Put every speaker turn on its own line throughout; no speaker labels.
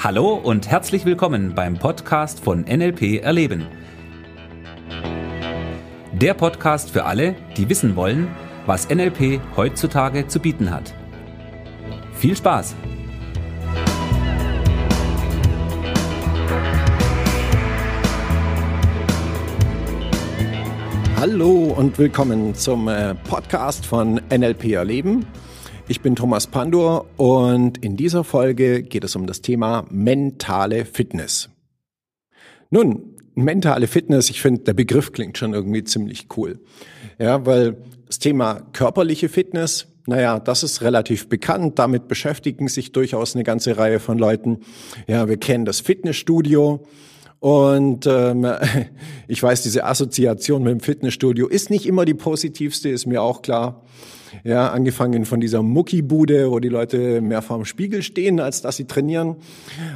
Hallo und herzlich willkommen beim Podcast von NLP Erleben. Der Podcast für alle, die wissen wollen, was NLP heutzutage zu bieten hat. Viel Spaß!
Hallo und willkommen zum äh, Podcast von NLP Erleben. Ich bin Thomas Pandur und in dieser Folge geht es um das Thema mentale Fitness. Nun, mentale Fitness, ich finde, der Begriff klingt schon irgendwie ziemlich cool. Ja, weil das Thema körperliche Fitness, naja, das ist relativ bekannt. Damit beschäftigen sich durchaus eine ganze Reihe von Leuten. Ja, wir kennen das Fitnessstudio. Und ähm, ich weiß, diese Assoziation mit dem Fitnessstudio ist nicht immer die positivste, ist mir auch klar. Ja, angefangen von dieser Muckibude, wo die Leute mehr vorm Spiegel stehen, als dass sie trainieren,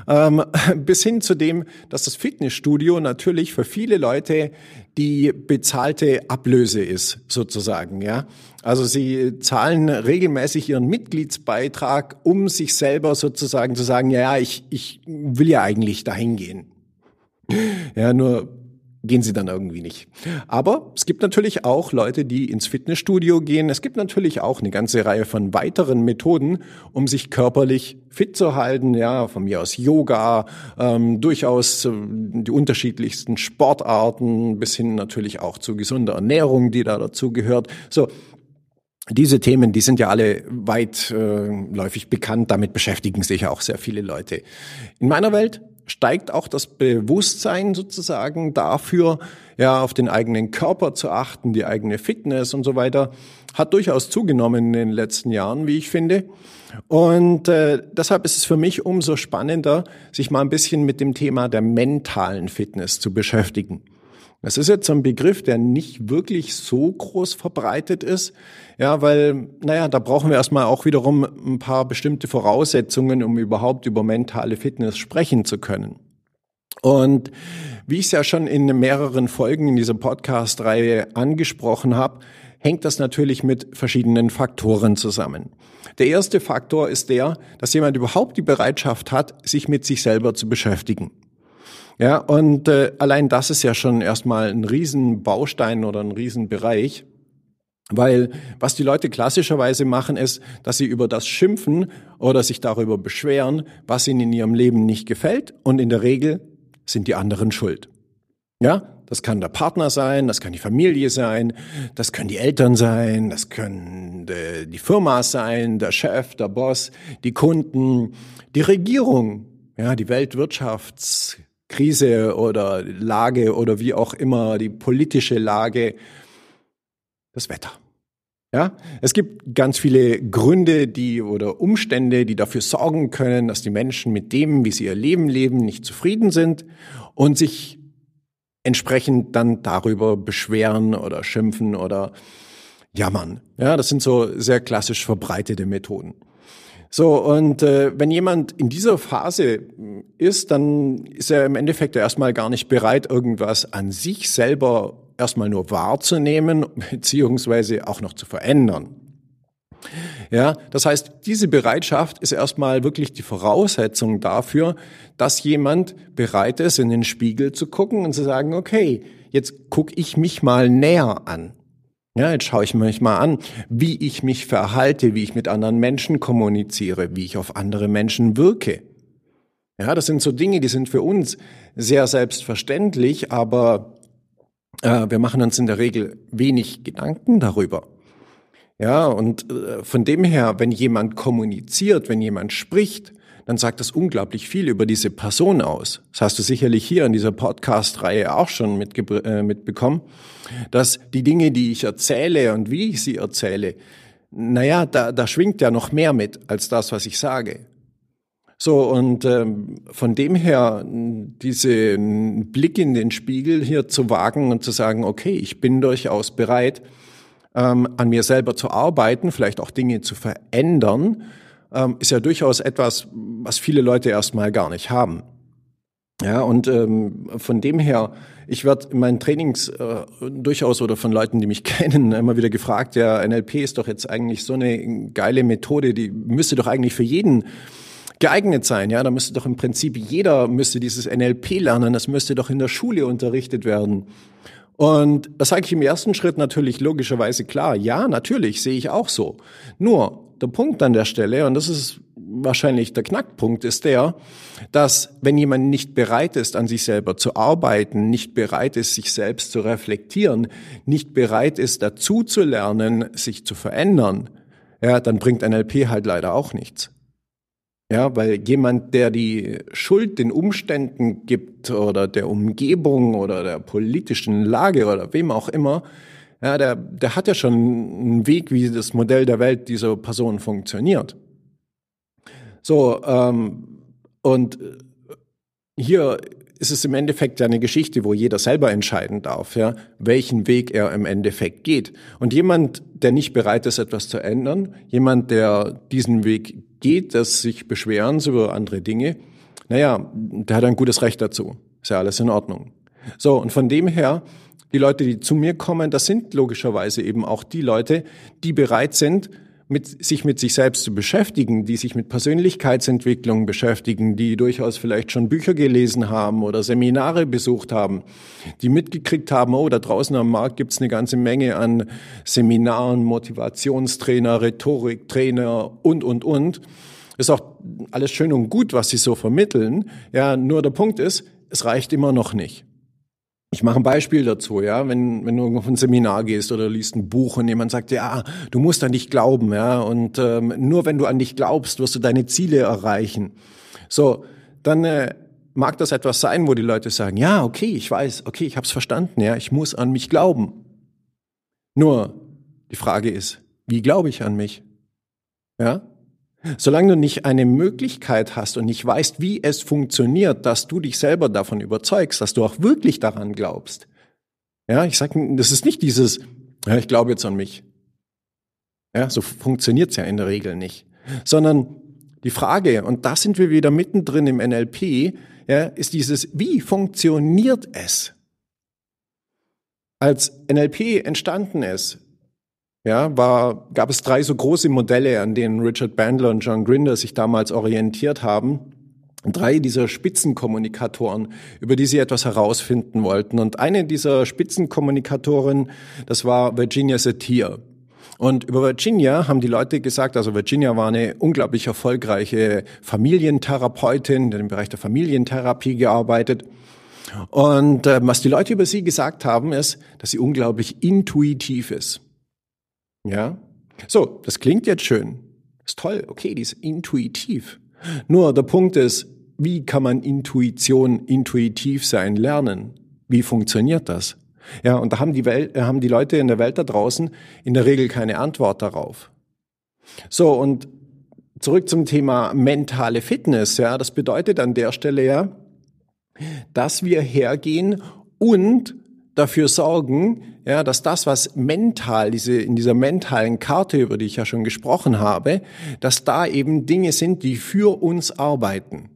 ähm, bis hin zu dem, dass das Fitnessstudio natürlich für viele Leute die bezahlte Ablöse ist, sozusagen, ja. Also sie zahlen regelmäßig ihren Mitgliedsbeitrag, um sich selber sozusagen zu sagen, ja, ich, ich will ja eigentlich dahin gehen. Ja, nur gehen sie dann irgendwie nicht. Aber es gibt natürlich auch Leute, die ins Fitnessstudio gehen. Es gibt natürlich auch eine ganze Reihe von weiteren Methoden, um sich körperlich fit zu halten. Ja, von mir aus Yoga, ähm, durchaus äh, die unterschiedlichsten Sportarten, bis hin natürlich auch zu gesunder Ernährung, die da dazu gehört. So, diese Themen, die sind ja alle weitläufig bekannt, damit beschäftigen sich ja auch sehr viele Leute. In meiner Welt steigt auch das Bewusstsein sozusagen dafür, ja, auf den eigenen Körper zu achten, die eigene Fitness und so weiter, hat durchaus zugenommen in den letzten Jahren, wie ich finde. Und äh, deshalb ist es für mich umso spannender, sich mal ein bisschen mit dem Thema der mentalen Fitness zu beschäftigen. Das ist jetzt so ein Begriff, der nicht wirklich so groß verbreitet ist. Ja, weil, naja, da brauchen wir erstmal auch wiederum ein paar bestimmte Voraussetzungen, um überhaupt über mentale Fitness sprechen zu können. Und wie ich es ja schon in mehreren Folgen in dieser Podcast-Reihe angesprochen habe, hängt das natürlich mit verschiedenen Faktoren zusammen. Der erste Faktor ist der, dass jemand überhaupt die Bereitschaft hat, sich mit sich selber zu beschäftigen. Ja, und äh, allein das ist ja schon erstmal ein Riesenbaustein oder ein Riesenbereich. Weil was die Leute klassischerweise machen, ist, dass sie über das schimpfen oder sich darüber beschweren, was ihnen in ihrem Leben nicht gefällt. Und in der Regel sind die anderen schuld. Ja, das kann der Partner sein, das kann die Familie sein, das können die Eltern sein, das können äh, die Firma sein, der Chef, der Boss, die Kunden, die Regierung, ja, die Weltwirtschafts Krise oder Lage oder wie auch immer, die politische Lage, das Wetter. Ja, es gibt ganz viele Gründe, die oder Umstände, die dafür sorgen können, dass die Menschen mit dem, wie sie ihr Leben leben, nicht zufrieden sind und sich entsprechend dann darüber beschweren oder schimpfen oder jammern. Ja, das sind so sehr klassisch verbreitete Methoden. So, und äh, wenn jemand in dieser Phase ist, dann ist er im Endeffekt erstmal gar nicht bereit, irgendwas an sich selber erstmal nur wahrzunehmen, beziehungsweise auch noch zu verändern. Ja, das heißt, diese Bereitschaft ist erstmal wirklich die Voraussetzung dafür, dass jemand bereit ist, in den Spiegel zu gucken und zu sagen, okay, jetzt gucke ich mich mal näher an. Ja, jetzt schaue ich mich mal an, wie ich mich verhalte, wie ich mit anderen Menschen kommuniziere, wie ich auf andere Menschen wirke. Ja, das sind so Dinge, die sind für uns sehr selbstverständlich, aber äh, wir machen uns in der Regel wenig Gedanken darüber. Ja, und äh, von dem her, wenn jemand kommuniziert, wenn jemand spricht, dann sagt das unglaublich viel über diese Person aus. Das hast du sicherlich hier in dieser Podcast-Reihe auch schon äh, mitbekommen, dass die Dinge, die ich erzähle und wie ich sie erzähle, naja, da, da schwingt ja noch mehr mit als das, was ich sage. So, und ähm, von dem her, diesen Blick in den Spiegel hier zu wagen und zu sagen, okay, ich bin durchaus bereit, ähm, an mir selber zu arbeiten, vielleicht auch Dinge zu verändern, ähm, ist ja durchaus etwas, was viele Leute erstmal gar nicht haben. Ja, und ähm, von dem her, ich werde in meinen Trainings äh, durchaus oder von Leuten, die mich kennen, immer wieder gefragt, ja, NLP ist doch jetzt eigentlich so eine geile Methode, die müsste doch eigentlich für jeden geeignet sein. Ja, da müsste doch im Prinzip jeder müsste dieses NLP lernen. Das müsste doch in der Schule unterrichtet werden. Und das sage ich im ersten Schritt natürlich logischerweise klar. Ja, natürlich sehe ich auch so. Nur der Punkt an der Stelle, und das ist wahrscheinlich der Knackpunkt, ist der, dass wenn jemand nicht bereit ist, an sich selber zu arbeiten, nicht bereit ist, sich selbst zu reflektieren, nicht bereit ist, dazu zu lernen, sich zu verändern, ja, dann bringt NLP halt leider auch nichts. Ja, weil jemand, der die Schuld den Umständen gibt oder der Umgebung oder der politischen Lage oder wem auch immer, ja, der, der hat ja schon einen Weg, wie das Modell der Welt dieser Person funktioniert. So, ähm, und hier ist es im Endeffekt ja eine Geschichte, wo jeder selber entscheiden darf, ja, welchen Weg er im Endeffekt geht. Und jemand, der nicht bereit ist, etwas zu ändern, jemand, der diesen Weg geht, das sich beschweren über andere Dinge, naja, der hat ein gutes Recht dazu. Ist ja alles in Ordnung. So, und von dem her, die Leute, die zu mir kommen, das sind logischerweise eben auch die Leute, die bereit sind, mit, sich mit sich selbst zu beschäftigen, die sich mit Persönlichkeitsentwicklung beschäftigen, die durchaus vielleicht schon Bücher gelesen haben oder Seminare besucht haben, die mitgekriegt haben, oh, da draußen am Markt gibt's eine ganze Menge an Seminaren, Motivationstrainer, Rhetoriktrainer und, und, und. Ist auch alles schön und gut, was sie so vermitteln. Ja, nur der Punkt ist, es reicht immer noch nicht. Ich mache ein Beispiel dazu, ja, wenn, wenn du auf ein Seminar gehst oder liest ein Buch und jemand sagt, ja, du musst an dich glauben, ja, und ähm, nur wenn du an dich glaubst, wirst du deine Ziele erreichen. So, dann äh, mag das etwas sein, wo die Leute sagen, ja, okay, ich weiß, okay, ich habe es verstanden, ja, ich muss an mich glauben. Nur die Frage ist, wie glaube ich an mich? Ja? Solange du nicht eine Möglichkeit hast und nicht weißt, wie es funktioniert, dass du dich selber davon überzeugst, dass du auch wirklich daran glaubst. Ja, ich sage, das ist nicht dieses, ja, ich glaube jetzt an mich. Ja, so funktioniert's ja in der Regel nicht. Sondern die Frage, und da sind wir wieder mittendrin im NLP, ja, ist dieses, wie funktioniert es? Als NLP entstanden ist, ja, war, gab es drei so große Modelle, an denen Richard Bandler und John Grinder sich damals orientiert haben. Drei dieser Spitzenkommunikatoren, über die sie etwas herausfinden wollten. Und eine dieser Spitzenkommunikatoren, das war Virginia Satir. Und über Virginia haben die Leute gesagt, also Virginia war eine unglaublich erfolgreiche Familientherapeutin, im Bereich der Familientherapie gearbeitet. Und äh, was die Leute über sie gesagt haben, ist, dass sie unglaublich intuitiv ist. Ja? So, das klingt jetzt schön. Ist toll, okay, die ist intuitiv. Nur der Punkt ist, wie kann man Intuition intuitiv sein lernen? Wie funktioniert das? Ja, und da haben die, Welt, haben die Leute in der Welt da draußen in der Regel keine Antwort darauf. So, und zurück zum Thema mentale Fitness. Ja, das bedeutet an der Stelle ja, dass wir hergehen und dafür sorgen, ja, dass das, was mental, diese, in dieser mentalen Karte, über die ich ja schon gesprochen habe, dass da eben Dinge sind, die für uns arbeiten.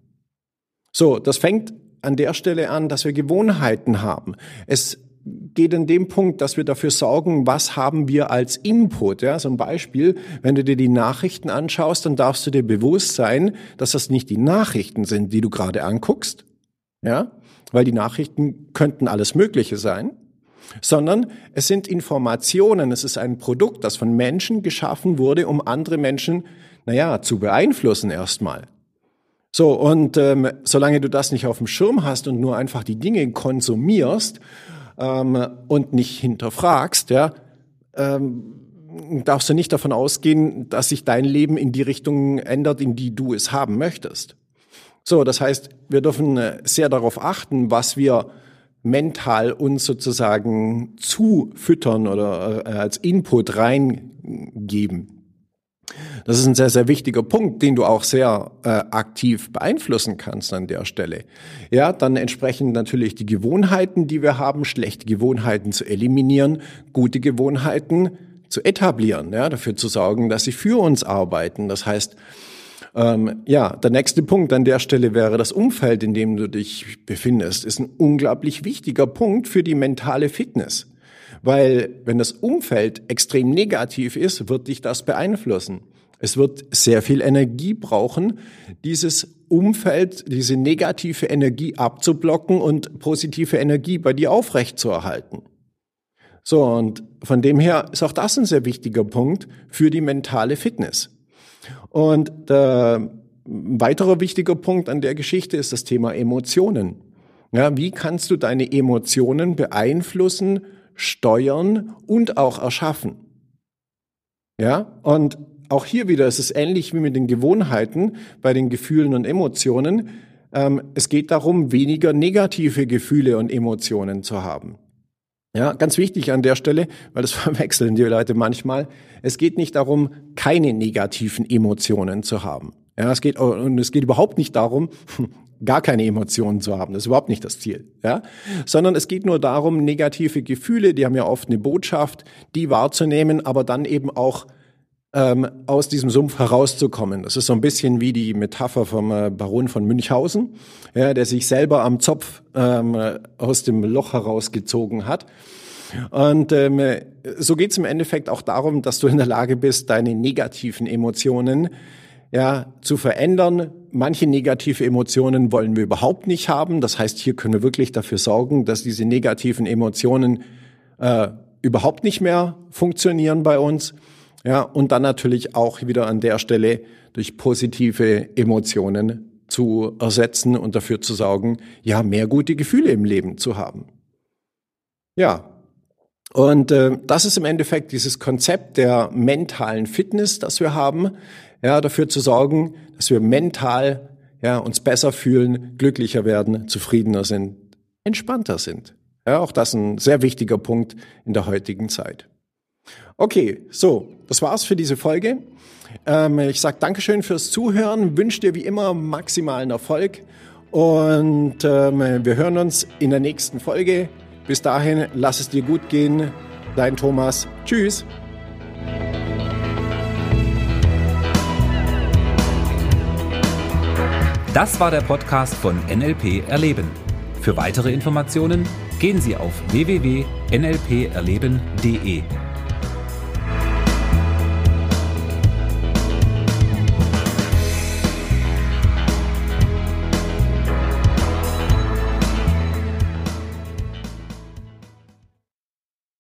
So, das fängt an der Stelle an, dass wir Gewohnheiten haben. Es geht in dem Punkt, dass wir dafür sorgen, was haben wir als Input. Ja, so ein Beispiel, wenn du dir die Nachrichten anschaust, dann darfst du dir bewusst sein, dass das nicht die Nachrichten sind, die du gerade anguckst, ja, weil die Nachrichten könnten alles Mögliche sein, sondern es sind Informationen, es ist ein Produkt, das von Menschen geschaffen wurde, um andere Menschen, naja, zu beeinflussen erstmal. So, und ähm, solange du das nicht auf dem Schirm hast und nur einfach die Dinge konsumierst ähm, und nicht hinterfragst, ja, ähm, darfst du nicht davon ausgehen, dass sich dein Leben in die Richtung ändert, in die du es haben möchtest. So, das heißt, wir dürfen äh, sehr darauf achten, was wir mental uns sozusagen zufüttern oder äh, als Input reingeben. Das ist ein sehr, sehr wichtiger Punkt, den du auch sehr äh, aktiv beeinflussen kannst an der Stelle. Ja, dann entsprechend natürlich die Gewohnheiten, die wir haben, schlechte Gewohnheiten zu eliminieren, gute Gewohnheiten zu etablieren, ja, dafür zu sorgen, dass sie für uns arbeiten. Das heißt, ähm, ja, der nächste Punkt an der Stelle wäre das Umfeld, in dem du dich befindest, ist ein unglaublich wichtiger Punkt für die mentale Fitness. Weil wenn das Umfeld extrem negativ ist, wird dich das beeinflussen. Es wird sehr viel Energie brauchen, dieses Umfeld, diese negative Energie abzublocken und positive Energie bei dir aufrechtzuerhalten. So, und von dem her ist auch das ein sehr wichtiger Punkt für die mentale Fitness. Und der weiterer wichtiger Punkt an der Geschichte ist das Thema Emotionen. Ja, wie kannst du deine Emotionen beeinflussen, steuern und auch erschaffen? Ja, und auch hier wieder ist es ähnlich wie mit den Gewohnheiten bei den Gefühlen und Emotionen. Ähm, es geht darum, weniger negative Gefühle und Emotionen zu haben. Ja, ganz wichtig an der Stelle, weil das verwechseln die Leute manchmal. Es geht nicht darum, keine negativen Emotionen zu haben. Ja, es geht, und es geht überhaupt nicht darum, gar keine Emotionen zu haben. Das ist überhaupt nicht das Ziel. Ja? Sondern es geht nur darum, negative Gefühle, die haben ja oft eine Botschaft, die wahrzunehmen, aber dann eben auch ähm, aus diesem Sumpf herauszukommen. Das ist so ein bisschen wie die Metapher vom äh, Baron von Münchhausen, ja, der sich selber am Zopf ähm, aus dem Loch herausgezogen hat. Und ähm, so geht es im Endeffekt auch darum, dass du in der Lage bist, deine negativen Emotionen ja, zu verändern. Manche negative Emotionen wollen wir überhaupt nicht haben. Das heißt, hier können wir wirklich dafür sorgen, dass diese negativen Emotionen äh, überhaupt nicht mehr funktionieren bei uns. Ja, und dann natürlich auch wieder an der Stelle durch positive Emotionen zu ersetzen und dafür zu sorgen, ja, mehr gute Gefühle im Leben zu haben. Ja, und äh, das ist im Endeffekt dieses Konzept der mentalen Fitness, das wir haben, ja, dafür zu sorgen, dass wir mental ja, uns besser fühlen, glücklicher werden, zufriedener sind, entspannter sind. Ja, auch das ein sehr wichtiger Punkt in der heutigen Zeit. Okay, so, das war's für diese Folge. Ähm, ich sage Dankeschön fürs Zuhören, wünsche dir wie immer maximalen Erfolg und ähm, wir hören uns in der nächsten Folge. Bis dahin, lass es dir gut gehen. Dein Thomas. Tschüss.
Das war der Podcast von NLP Erleben. Für weitere Informationen gehen Sie auf www.nlperleben.de.